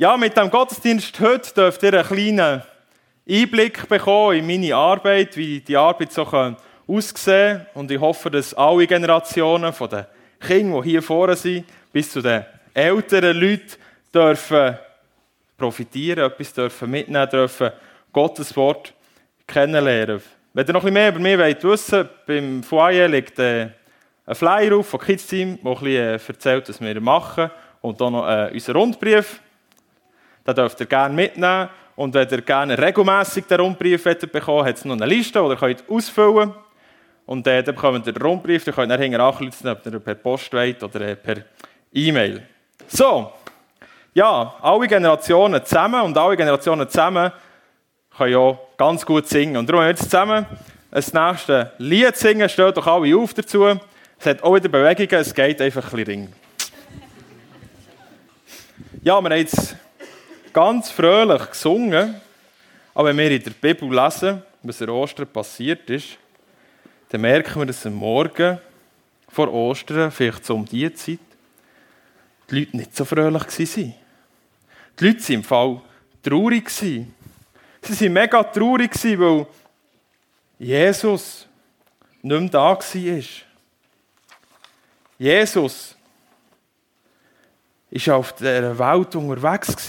Ja, mit dem Gottesdienst heute dürft ihr einen kleinen Einblick bekommen in meine Arbeit, wie die Arbeit so aussehen kann. Und ich hoffe, dass alle Generationen von den Kindern, die hier vorne sind, bis zu den älteren Leuten dürfen profitieren, etwas dürfen mitnehmen dürfen, Gottes Wort kennenlernen. Wenn ihr noch ein bisschen mehr über mich wollt wissen beim Foyer liegt äh, ein Flyer auf von Kids Team, der ein bisschen äh, erzählt, was wir machen. Und dann noch äh, unser Rundbrief. Den dürft ihr gerne mitnehmen. Und wenn ihr gerne regelmässig den Rundbrief bekommen hat es noch eine Liste, die ihr könnt ausfüllen könnt. Und äh, dann bekommt ihr den Rundbrief, ihr könnt dann hinterher anklützen, ob ihr per Post wollt oder äh, per E-Mail. So, ja, alle Generationen zusammen und alle Generationen zusammen können ja ganz gut singen. Und darum jetzt zusammen das nächste Lied singen. Stellt doch alle auf dazu. Es hat auch wieder Bewegungen, es geht einfach ein bisschen ring. Ja, wir haben jetzt ganz fröhlich gesungen, aber wenn wir in der Bibel lesen, was an Ostern passiert ist, dann merken wir, dass am Morgen vor Ostern, vielleicht so um diese Zeit, die Leute nicht so fröhlich waren. Die Leute waren im Fall traurig. Sie waren mega traurig, weil Jesus nicht mehr da war. Jesus war auf dieser Welt unterwegs.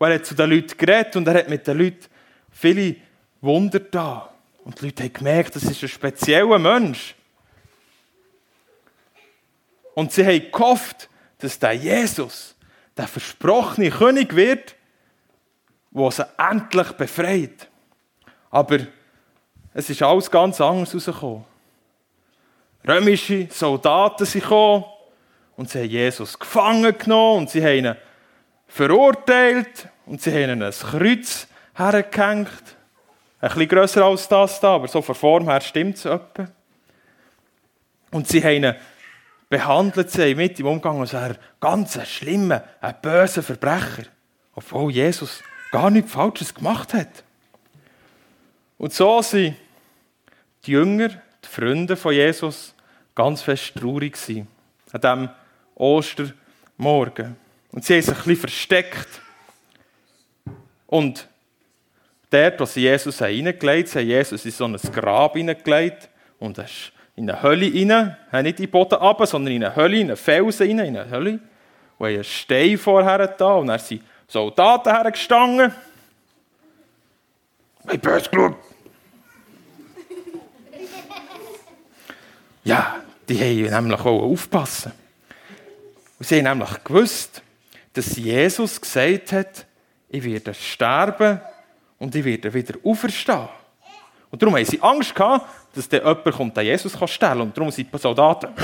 Und er hat zu den Leuten geredet und er hat mit den Leuten viele Wunder da. Und die Leute haben gemerkt, das ist ein spezieller Mensch. Und sie haben gehofft, dass der Jesus der versprochene König wird, der sie endlich befreit. Aber es ist alles ganz anders herausgekommen. Römische Soldaten sind gekommen und sie haben Jesus gefangen genommen und sie haben ihn verurteilt und sie haben ihn ein Kreuz hergehängt. Ein bisschen grösser als das da, aber so von Form her stimmt es etwa. Und sie haben ihn behandelt, sie mit im Umgang als ein ganz schlimmer, ein böser Verbrecher. Obwohl Jesus gar nichts Falsches gemacht hat. Und so sind die Jünger, die Freunde von Jesus, ganz fest traurig gewesen. An diesem Ostermorgen. Und sie haben sich ein versteckt. Und dort, wo sie Jesus reingelegt haben, Jesus in so ein Grab hineingelegt und er ist in eine Hölle rein, nicht in den Boden runter, sondern in eine Hölle, in einen Felsen rein, in eine Hölle, wo einen Stein vorher da und dann sind Soldaten hergestanden. Ich böse geschaut. Ja, die haben nämlich auch aufpassen. Und sie haben nämlich gewusst, dass Jesus gesagt hat, ich werde sterben und ich werde wieder auferstehen. Und darum haben sie Angst gehabt, dass der jemand kommt, der Jesus kann stellen Und darum sind die Soldaten.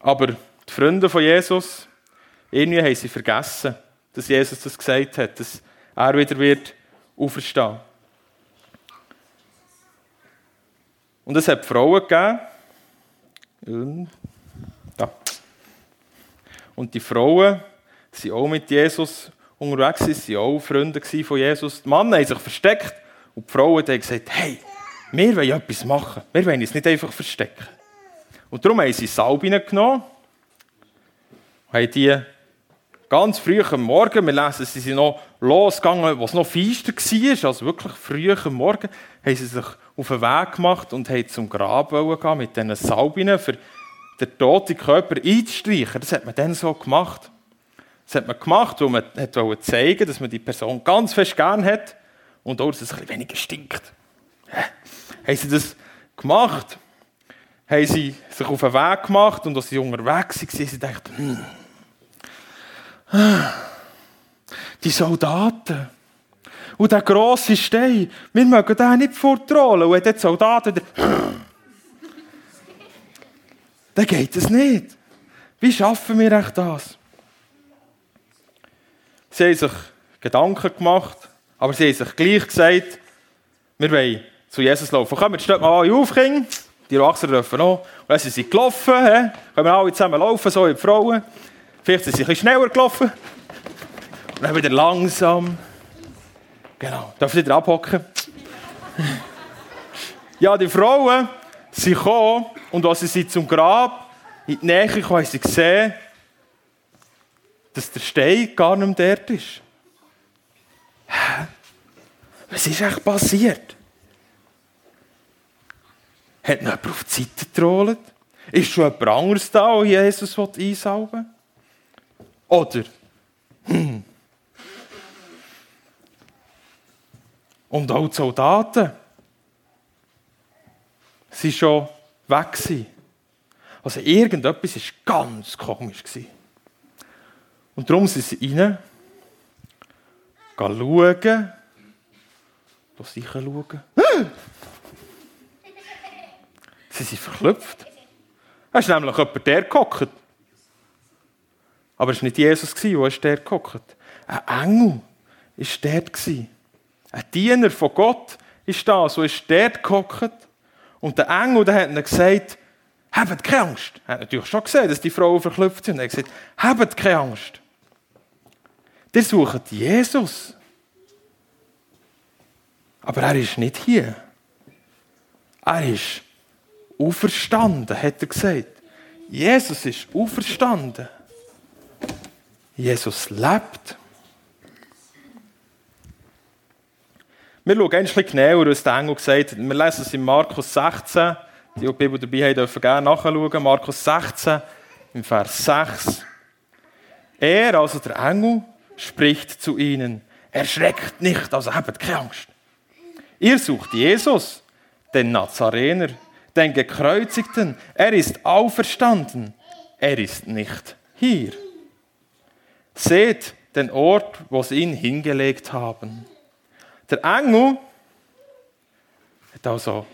Aber die Freunde von Jesus, irgendwie haben sie vergessen, dass Jesus das gesagt hat, dass er wieder wird auferstehen. Und es hat Frauen gegeben. Ja. Und die Frauen waren auch mit Jesus unterwegs, waren auch Freunde von Jesus. Die Männer haben sich versteckt und die Frauen haben gesagt, hey, wir wollen etwas machen. Wir wollen uns nicht einfach verstecken. Und darum haben sie Salbe genommen, haben die ganz früh am Morgen, wir lesen, sie sind noch losgegangen, was noch feister war, also wirklich früh am Morgen, haben sie sich auf den Weg gemacht und haben zum Grab gehen mit diesen Salbinen, für den toten Körper einzustreichen. Das hat man dann so gemacht. Das hat man gemacht, weil man wollte zeigen, dass man die Person ganz fest gern hat und auch, dass es ein weniger stinkt. Ja. Haben sie das gemacht, haben sie sich auf den Weg gemacht und als sie unterwegs waren, sie dachten, hm, die Soldaten. Und der grosse Stein, wir mögen den nicht vortrollen. Und die Soldaten, dann geht es nicht. Wie schaffen wir echt das? Sie haben sich Gedanken gemacht, aber sie haben sich gleich gesagt, wir wollen zu Jesus laufen. Kommen, steht mal alle auf, Kinder. Die Erwachsenen dürfen auch. Und dann sind sie gelaufen. He? Können wir alle zusammen laufen, so wie die Frauen. Vielleicht sind sie ein bisschen schneller gelaufen. Und dann wieder langsam. Genau. Darf ich wieder abhocken? ja, die Frauen Sie kommen und als sie zum Grab in die Nähe kommen, haben sie gesehen, dass der Stein gar nicht mehr dort ist. Hä? Was ist eigentlich passiert? Hat noch jemand auf die Seite getrollt? Ist schon jemand anderes da, der Jesus einsaugen will? Oder, hm. Und auch die Soldaten sie schon weg. Also irgendetwas war ganz komisch. Und darum sind sie rein, schauen, da sicher schauen. Sie sind verklüpft. Es ist nämlich jemand der gehockt. Aber es war nicht Jesus, der der gehockt. Ein Engel war dort. Ein Diener von Gott ist da, so ist dort gehockt. Und der Engel der hat ihnen gesagt, habt keine Angst. Er hat natürlich schon gesehen, dass die Frauen verklüpft sind. Er hat gesagt, habt keine Angst. Die suchen Jesus. Aber er ist nicht hier. Er ist auferstanden, hat er gesagt. Jesus ist auferstanden. Jesus lebt. Wir schauen ein bisschen genauer, was der Engel gesagt hat. Wir lesen es in Markus 16. Die, die Bibel dabei haben, dürfen gerne nachschauen. Markus 16, im Vers 6. Er, also der Engel, spricht zu ihnen. Erschreckt nicht, also habt keine Angst. Ihr sucht Jesus, den Nazarener, den Gekreuzigten. Er ist auferstanden. Er ist nicht hier. Seht den Ort, wo sie ihn hingelegt haben. Der Engel hat also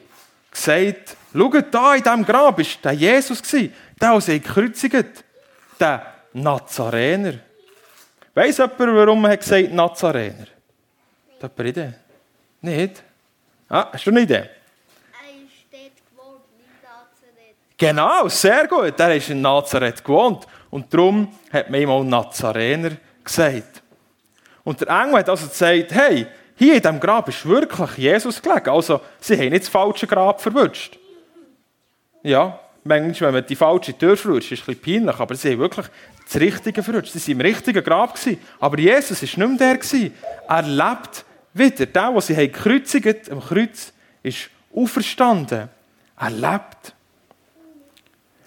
gesagt, schaut da in diesem Grab ist der Jesus gewesen, der, der gekreuzigt der Nazarener. Weiss jemand, warum er gesagt Nazarener? Hat jemand eine Idee? Nicht? Ah, hast du eine Idee? Genau, sehr gut. Er ist in Nazareth gewohnt. Und darum hat man ihm auch Nazarener gesagt. Und der Engel hat also gesagt, hey, hier in diesem Grab ist wirklich Jesus gelegen. Also, sie haben nicht das falsche Grab verwünscht. Ja, manchmal, wenn man die falsche Tür verwünscht, ist es ein bisschen peinlich, aber sie haben wirklich das Richtige verwünscht. Sie waren im richtigen Grab. Gewesen. Aber Jesus war nicht mehr der. Er lebt wieder. Der, den sie gekreuzigt am Kreuz, ist auferstanden. Er lebt.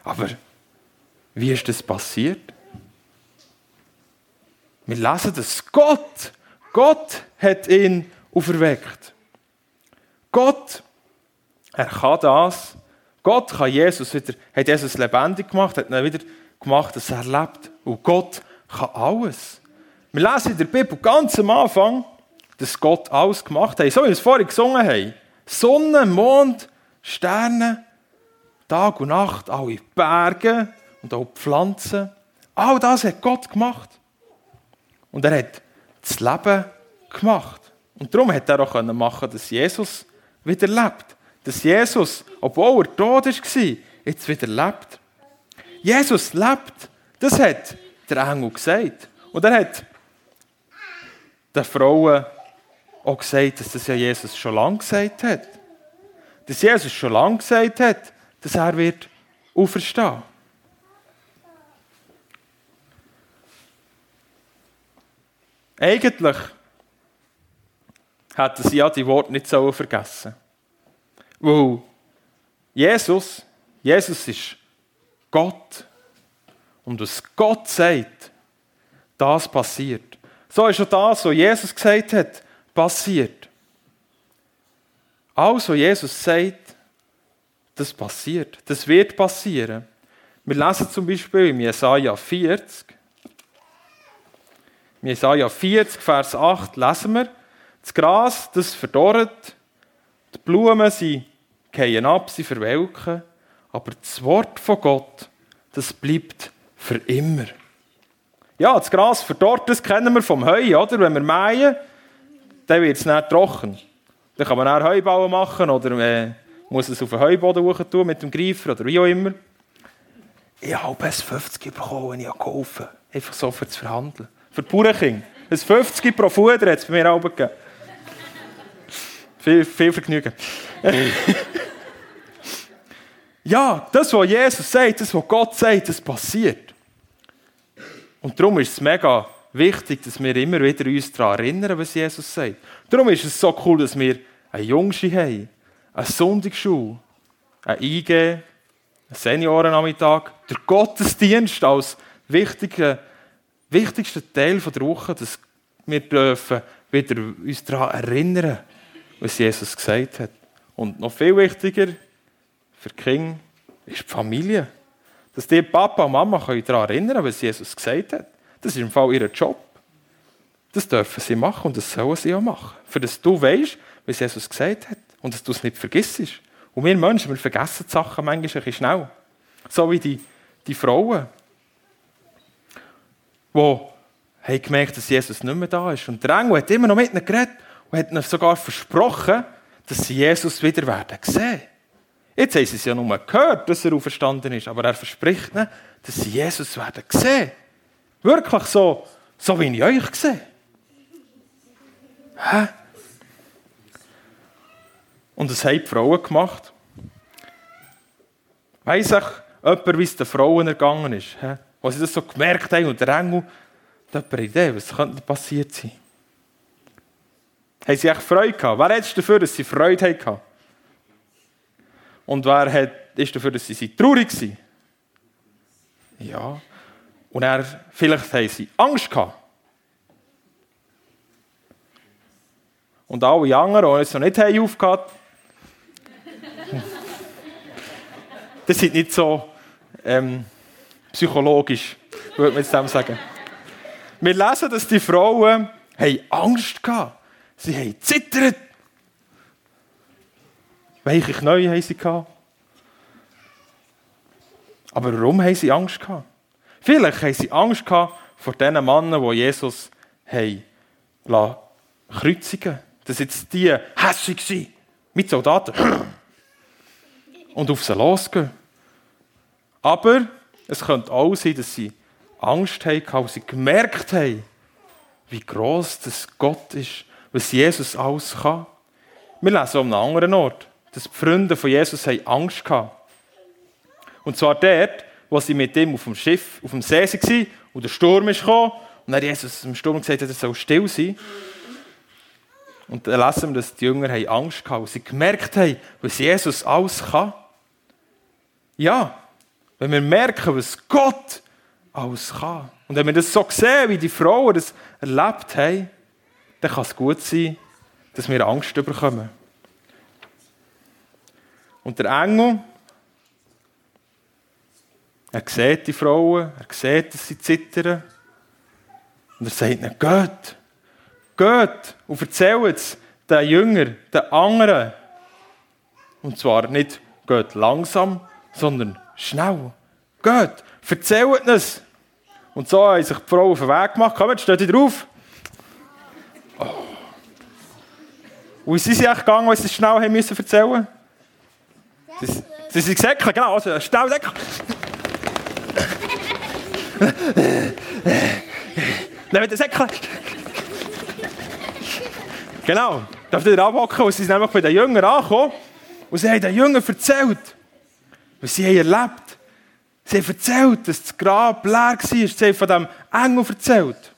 Aber wie ist das passiert? Wir lesen, dass Gott Gott hat ihn auferweckt. Gott, er kann das. Gott kann Jesus wieder, hat Jesus lebendig gemacht, hat ihn wieder gemacht, dass er lebt. Und Gott kann alles. Wir lesen in der Bibel ganz am Anfang, dass Gott alles gemacht hat. So wie wir es vorhin gesungen haben. Sonne, Mond, Sterne, Tag und Nacht, alle Berge und auch Pflanzen. All das hat Gott gemacht. Und er hat das Leben gemacht. Und darum hat er auch machen dass Jesus wieder lebt. Dass Jesus, obwohl er tot war, jetzt wieder lebt. Jesus lebt. Das hat der Engel gesagt. Und er hat den Frauen auch gesagt, dass das ja Jesus schon lange gesagt hat. Dass Jesus schon lange gesagt hat, dass er wird auferstehen. Eigentlich hätten sie ja die Worte nicht so vergessen. Weil Jesus, Jesus ist Gott. Und was Gott sagt, das passiert. So ist auch das, was Jesus gesagt hat, passiert. Alles, was Jesus sagt, das passiert. Das wird passieren. Wir lesen zum Beispiel in Jesaja 40, in Jesaja 40, Vers 8 lesen wir, das Gras, das verdorrt, die Blumen, sie gehen ab, sie verwelken, aber das Wort von Gott, das bleibt für immer. Ja, das Gras verdorrt, das kennen wir vom Heu, oder? Wenn wir mähen, dann wird es nicht trocken. Dann kann man auch Heubauen machen oder äh, muss es auf den Heuboden tun mit dem Greifer oder wie auch immer. Ich habe es 50 bekommen, ich geholfen Einfach so für zu verhandeln. Für die Bauernkinder. Ein 50 pro Fuder hat es bei mir auch gegeben. viel, viel Vergnügen. Ja, das, was Jesus sagt, das, was Gott sagt, das passiert. Und darum ist es mega wichtig, dass wir immer wieder uns daran erinnern, was Jesus sagt. Darum ist es so cool, dass wir eine Jungschi haben, eine Sonntagsschule, ein IG, einen Seniorennachmittag, der Gottesdienst als wichtiger, wichtigster Teil der Woche, dass wir dürfen wieder uns daran erinnern, was Jesus gesagt hat. Und noch viel wichtiger für die Kinder ist die Familie. Dass die Papa und Mama daran erinnern können, was Jesus gesagt hat. Das ist im Fall ihr Job. Das dürfen sie machen und das sollen sie auch machen. Für das du weißt, was Jesus gesagt hat und dass du es nicht vergisst. Und wir Menschen, wir vergessen die Sachen manchmal ein bisschen schnell. So wie die, die Frauen, die gemerkt, dass Jesus nicht mehr da ist. Und der Engel hat immer noch mit ihnen geredet und hat ihnen sogar versprochen, dass sie Jesus wieder werden sehen. Jetzt haben sie es ja nur gehört, dass er auferstanden ist, aber er verspricht ihnen, dass sie Jesus werden sehen. Wirklich so, so wie ich euch sehe. Hä? Und das haben die Frauen gemacht. Weiss ich jemand, wie es den Frauen ergangen ist? Als sie das so gemerkt haben und der Engel, hat eine Idee, was könnte passiert sein? Haben sie echt Freude gehabt? Wer ist dafür, dass sie Freude hatten? Und wer hat, ist dafür, dass sie traurig waren? Ja. Und er, vielleicht haben sie Angst gehabt. Und alle anderen, die es noch nicht haben das sind nicht so ähm, psychologisch, würde man jetzt dem sagen. Wir lesen, dass die Frauen haben Angst hatten. Sie haben zittert. Welche Knie haben sie gehabt? Aber warum haben sie Angst gehabt? Vielleicht haben sie Angst gehabt vor den Männern, die Jesus haben kreuzigen Dass jetzt die hässlich waren, mit Soldaten, und auf sie losgehen. Aber es könnte auch sein, dass sie Angst hatten, weil sie gemerkt haben, wie groß das Gott ist, was Jesus alles kann. Wir lesen an einem anderen Ort, dass die Freunde von Jesus Angst hatten. Und zwar dort, wo sie mit ihm auf dem Schiff, auf dem See waren und der Sturm gekommen und dann Jesus im Sturm gesagt hat, er soll still sein. Und dann lesen wir, dass die Jünger Angst hatten, weil sie gemerkt haben, was Jesus alles kann. Ja, wenn wir merken, was Gott alles kann. Und wenn wir das so sehen, wie die Frauen das erlebt haben, dann kann es gut sein, dass wir Angst bekommen. Und der Engel, er sieht die Frauen, er sieht, dass sie zittern. Und er sagt ihnen, geht, geht und erzählt es den Jüngern, den anderen. Und zwar nicht geht langsam, sondern schnell. Geht, erzählt es. Und so haben sich die Frauen auf den Weg gemacht. Kommt, steht ihr drauf. Oh. Und sind sie echt gegangen, weil sie es schnell haben müssen erzählen mussten? Sie, sind gesäckelt, genau. Also schnell säckeln. Nehmen den Säckchen. Genau. Darf ihr abhocken? Und sie sind nämlich bei den Jüngern angekommen. Und sie haben den Jüngern erzählt, was sie haben erlebt Sie haben erzählt, dass das Grab leer war. Sie haben von diesem Engel erzählt.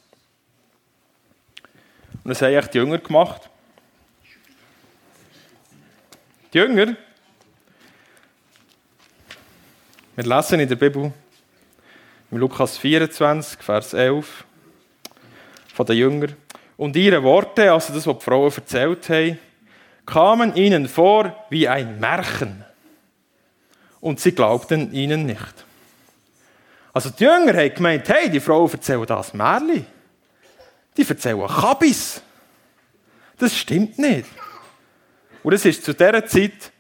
Und das haben echt die Jünger gemacht. Die Jünger, wir lesen in der Bibel, im Lukas 24, Vers 11, von den Jüngern. Und ihre Worte, also das, was die Frauen erzählt haben, kamen ihnen vor wie ein Märchen. Und sie glaubten ihnen nicht. Also die Jünger haben gemeint, hey, die Frau erzählt das Märchen. Die erzählen Kabis. Das stimmt nicht. Und es ist zu dieser Zeit,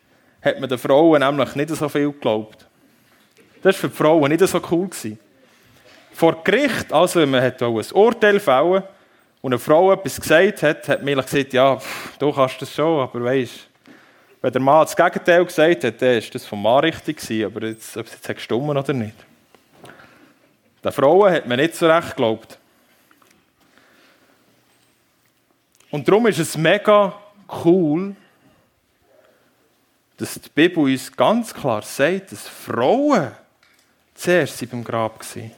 hat man den Frauen nämlich nicht so viel geglaubt. Das war für die Frauen nicht so cool. Vor Gericht, also man ein Urteil fällen und eine Frau etwas gesagt hat, hat man gesagt, ja, pff, du kannst das schon, aber weißt, wenn der Mann das Gegenteil gesagt hat, dann war das vom Mann richtig gewesen, aber jetzt, ob es jetzt gestummen oder nicht. Den Frauen hat man nicht so recht geglaubt. Und darum ist es mega cool, dass die Bibel uns ganz klar sagt, dass Frauen zuerst beim Grab waren.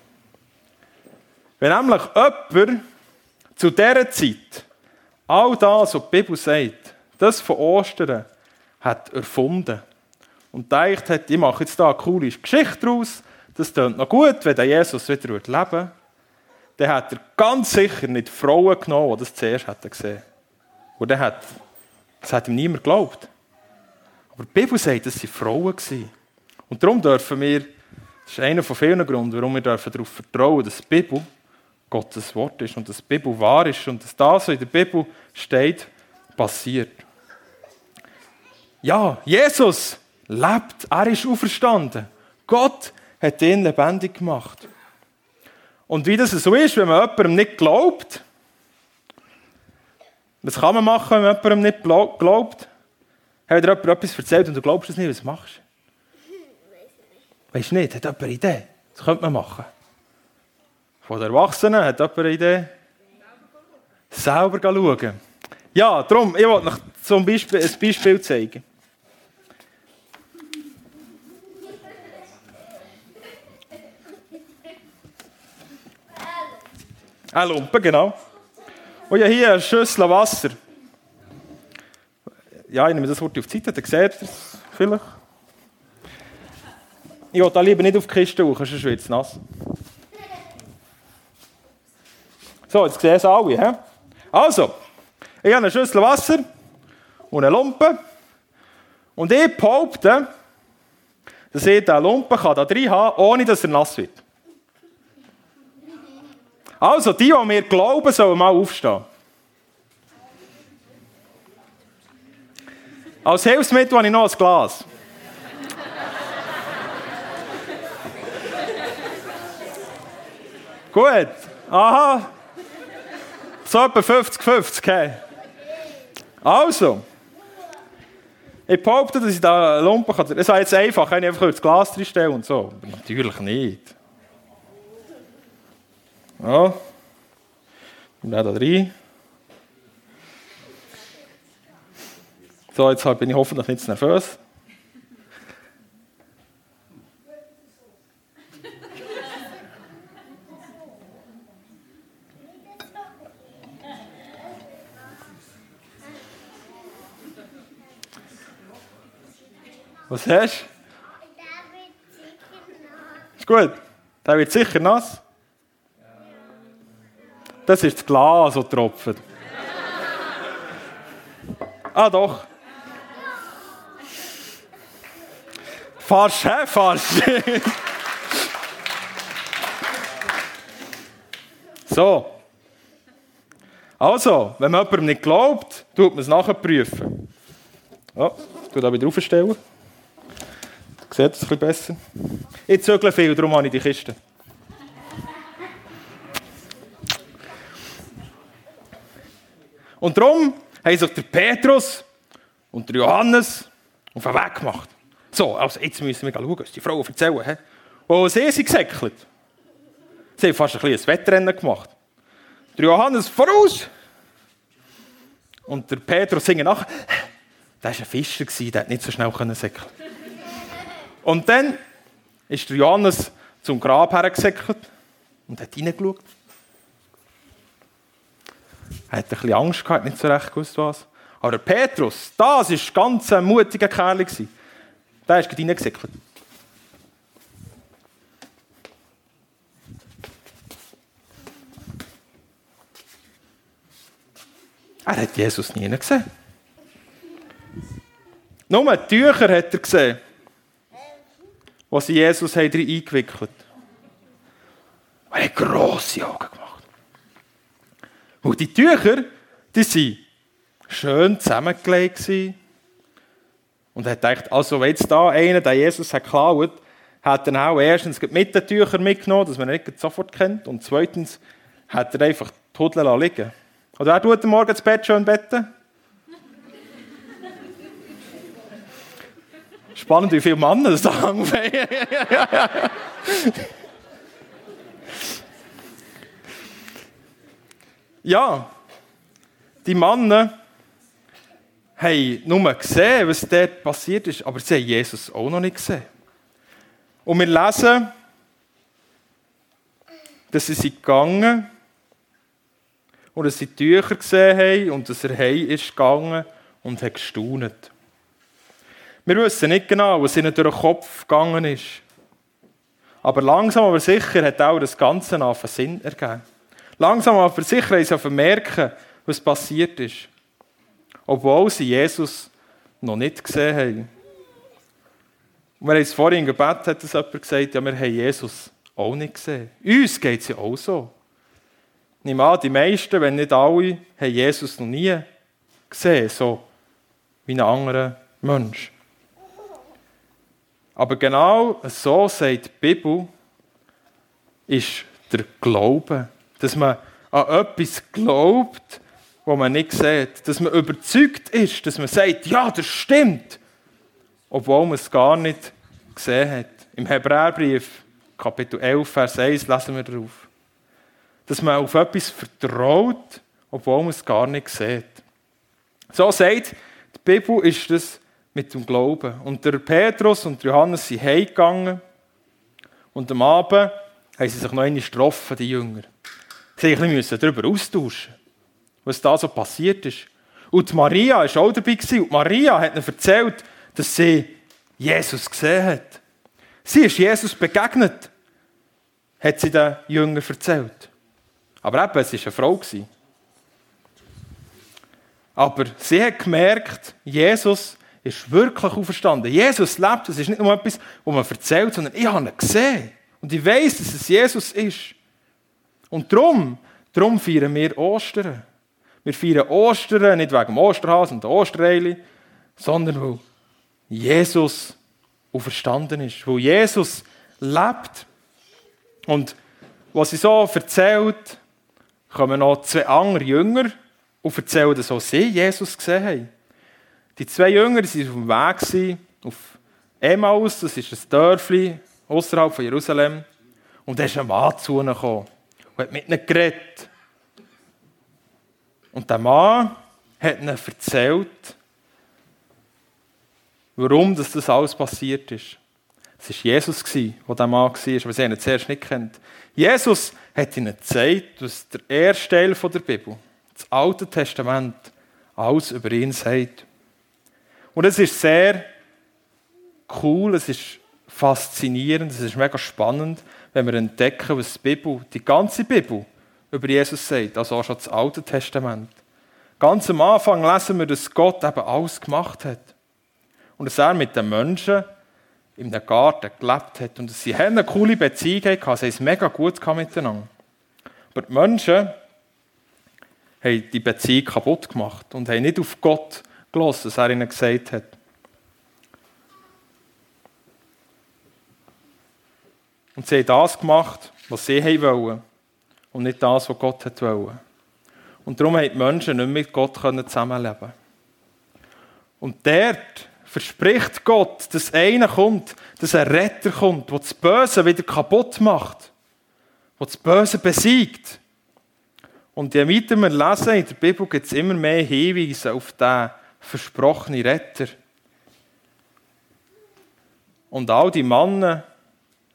Wenn nämlich jemand zu dieser Zeit all das, was die Bibel sagt, das von Ostern hat erfunden und gedacht hat, ich mache jetzt da eine coole Geschichte draus, das klingt noch gut, wenn der Jesus wieder leben würde, dann hat er ganz sicher nicht Frauen genommen, die das zuerst hätten gesehen. Und hat, das hat ihm niemand geglaubt. Aber die Bibel sagt, dass sie Frauen waren. Und darum dürfen wir, das ist einer von vielen Gründen, warum wir darauf vertrauen, dass die Bibel Gottes Wort ist und dass die Bibel wahr ist und dass das, was in der Bibel steht, passiert. Ja, Jesus lebt, er ist auferstanden. Gott hat ihn lebendig gemacht. Und wie das so ist, wenn man jemandem nicht glaubt, was kann man machen, wenn man jemandem nicht glaubt? Hat dir jemand etwas erzählt und du glaubst es nicht, was machst du? Weißt du nicht? Hat jemand eine Idee? Das könnte man machen. Von den Erwachsenen hat jemand eine Idee? Selber schauen. Ja, darum, ich wollte euch zum Beispiel ein Beispiel zeigen. Ein Lumpen, genau. Und ja hier eine Schüssel Wasser. Ja, ich nehme das Wort auf die Seite, dann seht ihr es vielleicht. Ich will da lieber nicht auf die Kiste hoch, sonst wird es nass. So, jetzt sehen es alle. He? Also, ich habe eine Schüssel Wasser und eine Lumpe. Und ich behaupte, dass ich diesen Lumpen da drin haben kann, ohne dass er nass wird. Also, die, die mir glauben, sollen mal aufstehen. Als Hilfsmittel habe ich noch ein Glas. Gut. Aha. So etwa 50-50. Hey. Also. Ich behaupte, dass ich da Lumpen kann. Es ist jetzt einfach, ich einfach das Glas reinstellen und so. Aber natürlich nicht. Ja. Und dann da rein. So, jetzt bin ich hoffentlich nicht zu nervös. Was hast du? Ist gut. Der wird sicher nass. Das ist das Glas, das tropft. ah, doch. Falsch, hä? Falsch. so. Also, wenn man jemandem nicht glaubt, tut man es nachher prüfen. Ja, ich tue da wieder aufstellen. Sieht es ein bisschen besser? Ich zögle viel, darum habe ich die Kiste. Und darum haben sich der Petrus und der Johannes auf den Weg gemacht. So, also jetzt müssen wir schauen, was die Frauen erzählen. He? Und sie sind gesäckelt. Sie haben fast ein kleines Wettrennen gemacht. Der Johannes voraus. Und der Petrus singt nach. Der war ein Fischer, der nicht so schnell säckeln Und dann ist der Johannes zum Grab hergesäckelt und hat reingeschaut. Er hatte ein bisschen Angst gehabt, nicht so recht gewusst was. Aber der Petrus, das war ganz ein mutiger Kerl. Der ist gerade reingesickelt. Er hat Jesus nie gesehen. Nur die Tücher hat er gesehen, die sie Jesus eingewickelt haben. Er hat grosse Augen gemacht. Und die Tücher, die waren schön zusammengelegt. Und er gedacht, also wenn jetzt da einer, der Jesus hat geklaut, hat er auch erstens mit den Tüchern mitgenommen, dass man ihn nicht sofort kennt. Und zweitens hat er einfach die Hudel liegen Oder er tut morgen das Bett schön betten. Spannend, wie viele Männer das da ja, die Männer haben nur gesehen, was dort passiert ist, aber sie haben Jesus auch noch nicht gesehen. Und wir lesen, dass sie sind gegangen und dass sie Tücher gesehen haben und dass er heim ist gegangen und hat gestaunet. Wir wissen nicht genau, was ihnen durch den Kopf gegangen ist. Aber langsam aber sicher hat auch das Ganze auf Sinn ergeben. Langsam aber sicher haben sie vermerken, was passiert ist. Obwohl sie Jesus noch nicht gesehen haben. Und wir haben es vorhin im Gebet, hat das jemand gesagt, ja, wir haben Jesus auch nicht gesehen. Uns geht es ja auch so. Nehme an, die meisten, wenn nicht alle, haben Jesus noch nie gesehen, so wie ein anderer Mensch. Aber genau so sagt die Bibel, ist der Glaube. Dass man an etwas glaubt, wo man nicht sieht. Dass man überzeugt ist, dass man sagt, ja, das stimmt. Obwohl man es gar nicht gesehen hat. Im Hebräerbrief, Kapitel 11, Vers 1, lesen wir darauf. Dass man auf etwas vertraut, obwohl man es gar nicht sieht. So sagt die Bibel, ist das mit dem Glauben. Und der Petrus und Johannes sind heimgegangen und am Abend haben sie sich noch einmal getroffen, die Jünger. Sie mussten darüber austauschen, was da so passiert ist. Und Maria war auch dabei. Und Maria hat ihnen erzählt, dass sie Jesus gesehen hat. Sie ist Jesus begegnet, hat sie den Jüngern erzählt. Aber eben, es war eine Frau. Aber sie hat gemerkt, Jesus ist wirklich auferstanden. Jesus lebt. Das ist nicht nur etwas, was man erzählt, sondern ich habe ihn gesehen. Und ich weiß, dass es Jesus ist. Und darum, darum feiern wir Ostern. Wir feiern Ostern nicht wegen dem Osterhasen und der Ostereili, sondern weil Jesus auferstanden ist. Weil Jesus lebt. Und was sie so erzählt, kommen noch zwei andere Jünger und erzählen, dass auch sie Jesus gesehen haben. Die zwei Jünger waren auf dem Weg auf Emmaus, das ist ein Dörfli außerhalb von Jerusalem. Und da ist ein Mann zu ihnen gekommen und hat mit ihnen geredet. Und der Mann hat ihnen erzählt, warum das alles passiert ist. Es war Jesus, der dieser Mann war, aber sie haben ihn zuerst nicht kennt. Jesus hat ihnen gezeigt, was der erste Teil der Bibel, das Alte Testament, alles über ihn sagt. Und es ist sehr cool, es ist faszinierend, es ist mega spannend, wenn wir entdecken, was die Bibel, die ganze Bibel über Jesus sagt, also auch schon das Alte Testament. Ganz am Anfang lesen wir, dass Gott eben alles gemacht hat. Und dass er mit den Menschen in einem Garten gelebt hat. Und sie haben eine coole Beziehung gehabt, sie haben es mega gut miteinander. Aber die Menschen haben die Beziehung kaputt gemacht und haben nicht auf Gott gelassen, was er ihnen gesagt hat. Und sie haben das gemacht, was sie wollen und nicht das, was Gott wollte. Und darum haben die Menschen nicht mit Gott zusammenleben Und dort verspricht Gott, dass einer kommt, dass ein Retter kommt, der das Böse wieder kaputt macht, der das Böse besiegt. Und je weiter wir lesen, in der Bibel gibt es immer mehr Hinweise auf diesen versprochene Retter. Und all die Männer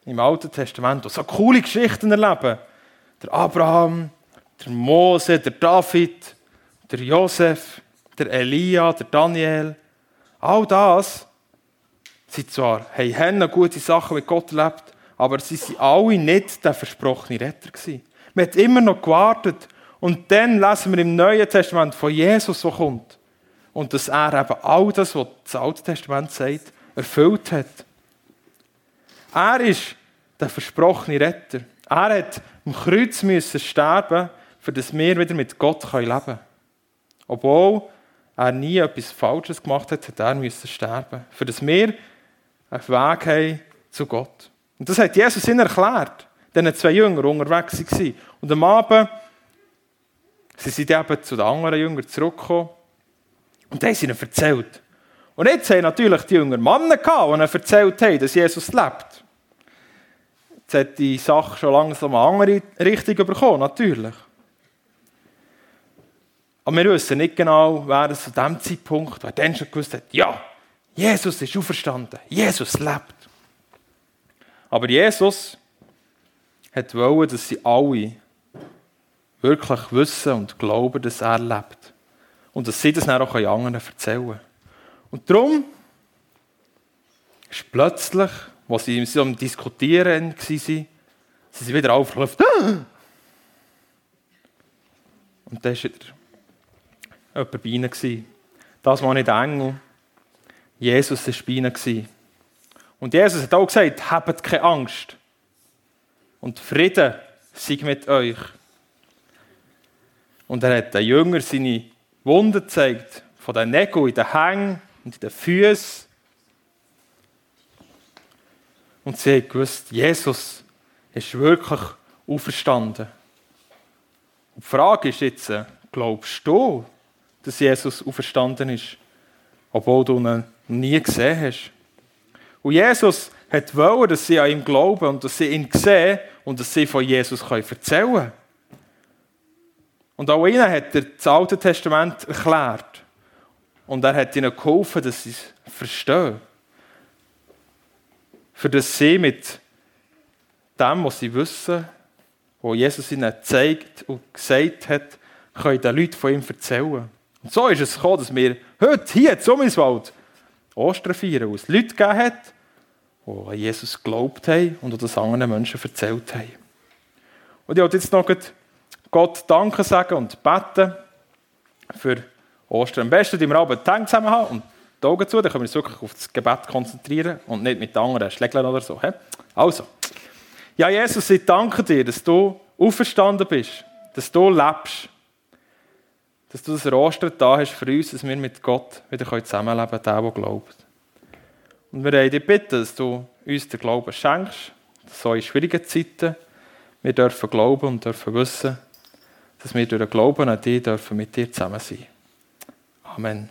im Alten Testament, die so coole Geschichten erleben, der Abraham, der Mose, der David, der Josef, der Elia, der Daniel, all das sind zwar, haben gute Sachen mit Gott erlebt, aber sie waren alle nicht der versprochene Retter gewesen. Man hat immer noch gewartet und dann lesen wir im Neuen Testament von Jesus, der kommt und dass er eben all das, was das Alte Testament sagt, erfüllt hat. Er ist der versprochene Retter. Er hat am Kreuz müssen sterben, für dass wir wieder mit Gott leben können. Obwohl er nie etwas Falsches gemacht hat, hat er müssen sterben, für dass wir einen Weg haben zu Gott. Und das hat Jesus ihnen erklärt, diesen zwei Jünger unterwegs waren. Und am Abend sie sind eben zu den anderen Jüngern zurückgekommen und haben sie ihnen erzählt. Und jetzt haben natürlich die jüngeren Männer gehabt, die ihnen erzählt haben, dass Jesus lebt. Jetzt hat die Sache schon langsam eine andere Richtung bekommen, natürlich. Aber wir wissen nicht genau, wer es zu dem Zeitpunkt, wer dann schon gewusst hat, ja, Jesus ist auferstanden, Jesus lebt. Aber Jesus hat wollen, dass sie alle wirklich wissen und glauben, dass er lebt. Und dass sie das dann auch anderen erzählen können. Und darum ist plötzlich, als sie so am Diskutieren waren, sind sie wieder aufgelaufen. Und da war jemand bei ihnen. Das war nicht Engel. Jesus war bei ihnen. Und Jesus hat auch gesagt, habt keine Angst. Und Frieden sei mit euch. Und er hat den Jüngern seine Wunden gezeigt, von den Nägeln in den Hängen und in den Füßen. Und sie haben gewusst, Jesus ist wirklich auferstanden. Und die Frage ist jetzt, glaubst du, dass Jesus auferstanden ist, obwohl du ihn nie gesehen hast? Und Jesus hat wollen, dass sie an ihm glauben und dass sie ihn sehen und dass sie von Jesus erzählen können. Und auch ihnen hat er das Alte Testament erklärt. Und er hat ihnen geholfen, dass sie es verstehen. Für das sie mit dem, was sie wissen, was Jesus ihnen gezeigt und gesagt hat, können den Leuten von ihm erzählen. Und so ist es gekommen, dass wir heute hier in Summiswald Ostern feiern, wo es Leute gegeben hat, die an Jesus geglaubt haben und das anderen Menschen erzählt haben. Und ich wollte jetzt noch Gott Danke sagen und beten für Ostern. Am besten, die wir Hände zusammen haben und die Augen zu, dann können wir uns wirklich auf das Gebet konzentrieren und nicht mit anderen Schlägeln oder so. Also, ja, Jesus, ich danke dir, dass du auferstanden bist, dass du lebst, dass du das Ostern da hast für uns, dass wir mit Gott wieder zusammenleben können, der, der glaubt. Und wir wollen dich bitten, dass du uns den Glauben schenkst, dass so in schwierigen Zeiten wir dürfen glauben und dürfen wissen, dass wir durch den Glauben an dich dürfen mit dir zusammen sein. Amen.